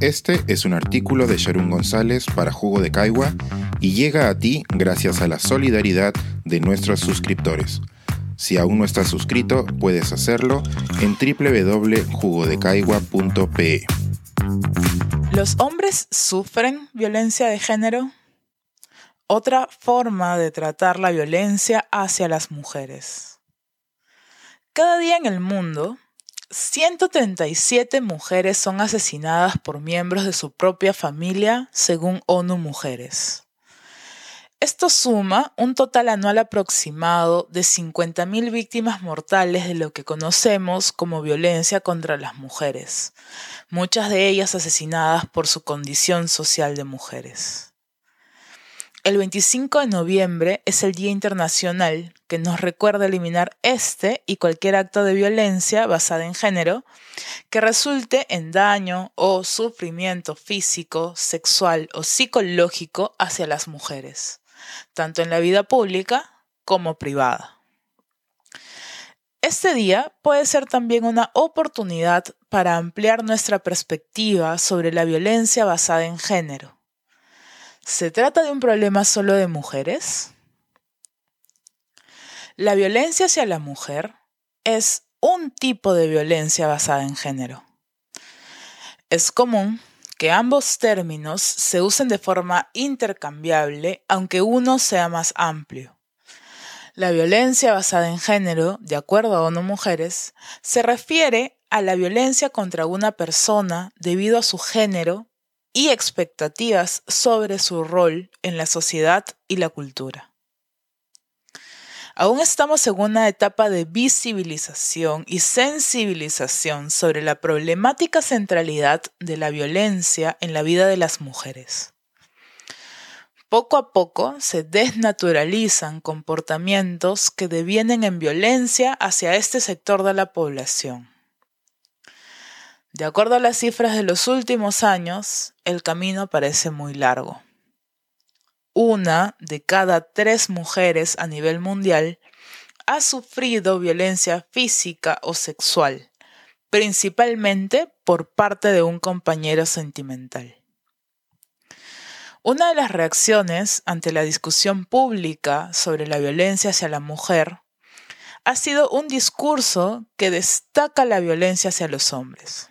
Este es un artículo de Sharon González para Jugo de Caigua y llega a ti gracias a la solidaridad de nuestros suscriptores. Si aún no estás suscrito, puedes hacerlo en www.jugodecaigua.pe. ¿Los hombres sufren violencia de género? Otra forma de tratar la violencia hacia las mujeres. Cada día en el mundo, 137 mujeres son asesinadas por miembros de su propia familia, según ONU Mujeres. Esto suma un total anual aproximado de 50.000 víctimas mortales de lo que conocemos como violencia contra las mujeres, muchas de ellas asesinadas por su condición social de mujeres. El 25 de noviembre es el Día Internacional que nos recuerda eliminar este y cualquier acto de violencia basada en género que resulte en daño o sufrimiento físico, sexual o psicológico hacia las mujeres, tanto en la vida pública como privada. Este día puede ser también una oportunidad para ampliar nuestra perspectiva sobre la violencia basada en género ¿Se trata de un problema solo de mujeres? La violencia hacia la mujer es un tipo de violencia basada en género. Es común que ambos términos se usen de forma intercambiable, aunque uno sea más amplio. La violencia basada en género, de acuerdo a ONU Mujeres, se refiere a la violencia contra una persona debido a su género y expectativas sobre su rol en la sociedad y la cultura. Aún estamos en una etapa de visibilización y sensibilización sobre la problemática centralidad de la violencia en la vida de las mujeres. Poco a poco se desnaturalizan comportamientos que devienen en violencia hacia este sector de la población. De acuerdo a las cifras de los últimos años, el camino parece muy largo. Una de cada tres mujeres a nivel mundial ha sufrido violencia física o sexual, principalmente por parte de un compañero sentimental. Una de las reacciones ante la discusión pública sobre la violencia hacia la mujer ha sido un discurso que destaca la violencia hacia los hombres.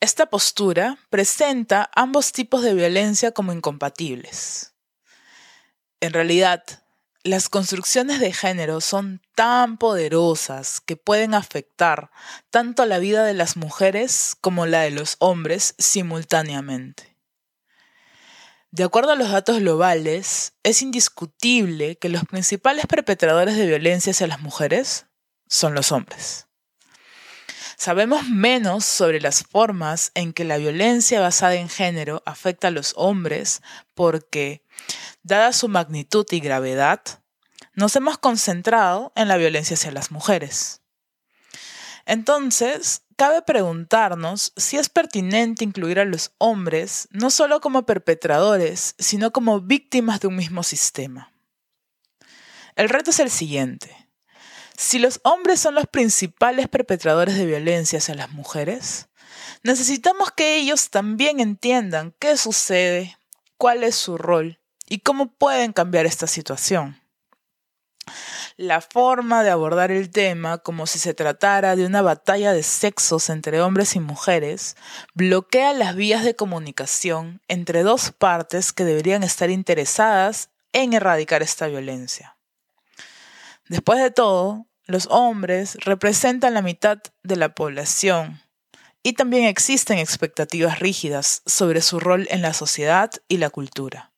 Esta postura presenta ambos tipos de violencia como incompatibles. En realidad, las construcciones de género son tan poderosas que pueden afectar tanto la vida de las mujeres como la de los hombres simultáneamente. De acuerdo a los datos globales, es indiscutible que los principales perpetradores de violencia hacia las mujeres son los hombres. Sabemos menos sobre las formas en que la violencia basada en género afecta a los hombres porque, dada su magnitud y gravedad, nos hemos concentrado en la violencia hacia las mujeres. Entonces, cabe preguntarnos si es pertinente incluir a los hombres no solo como perpetradores, sino como víctimas de un mismo sistema. El reto es el siguiente. Si los hombres son los principales perpetradores de violencia hacia las mujeres, necesitamos que ellos también entiendan qué sucede, cuál es su rol y cómo pueden cambiar esta situación. La forma de abordar el tema como si se tratara de una batalla de sexos entre hombres y mujeres bloquea las vías de comunicación entre dos partes que deberían estar interesadas en erradicar esta violencia. Después de todo, los hombres representan la mitad de la población y también existen expectativas rígidas sobre su rol en la sociedad y la cultura.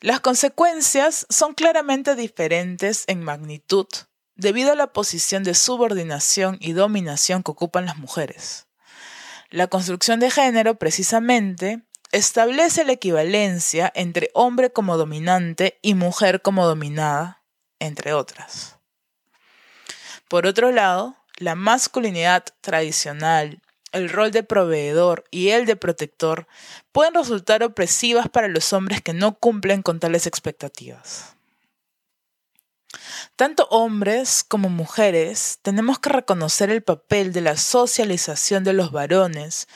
Las consecuencias son claramente diferentes en magnitud debido a la posición de subordinación y dominación que ocupan las mujeres. La construcción de género, precisamente, establece la equivalencia entre hombre como dominante y mujer como dominada, entre otras. Por otro lado, la masculinidad tradicional, el rol de proveedor y el de protector pueden resultar opresivas para los hombres que no cumplen con tales expectativas. Tanto hombres como mujeres tenemos que reconocer el papel de la socialización de los varones,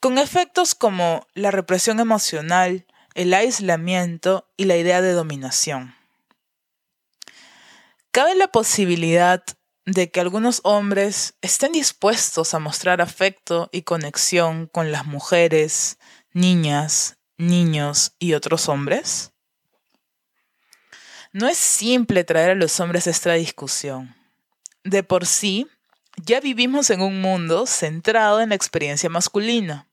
con efectos como la represión emocional, el aislamiento y la idea de dominación. Cabe la posibilidad de que algunos hombres estén dispuestos a mostrar afecto y conexión con las mujeres, niñas, niños y otros hombres? No es simple traer a los hombres esta discusión. De por sí, ya vivimos en un mundo centrado en la experiencia masculina.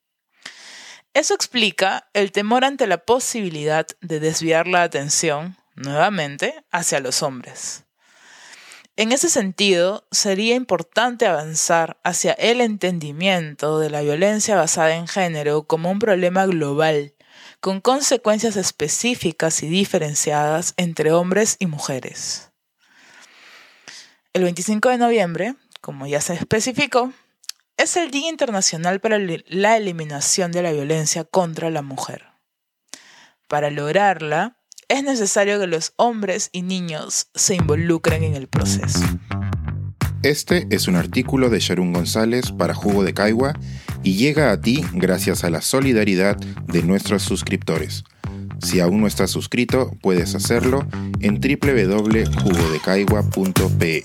Eso explica el temor ante la posibilidad de desviar la atención, nuevamente, hacia los hombres. En ese sentido, sería importante avanzar hacia el entendimiento de la violencia basada en género como un problema global, con consecuencias específicas y diferenciadas entre hombres y mujeres. El 25 de noviembre, como ya se especificó, es el Día Internacional para la Eliminación de la Violencia contra la Mujer. Para lograrla, es necesario que los hombres y niños se involucren en el proceso. Este es un artículo de Sharon González para Jugo de Caigua y llega a ti gracias a la solidaridad de nuestros suscriptores. Si aún no estás suscrito, puedes hacerlo en www.jugodecaigua.pe.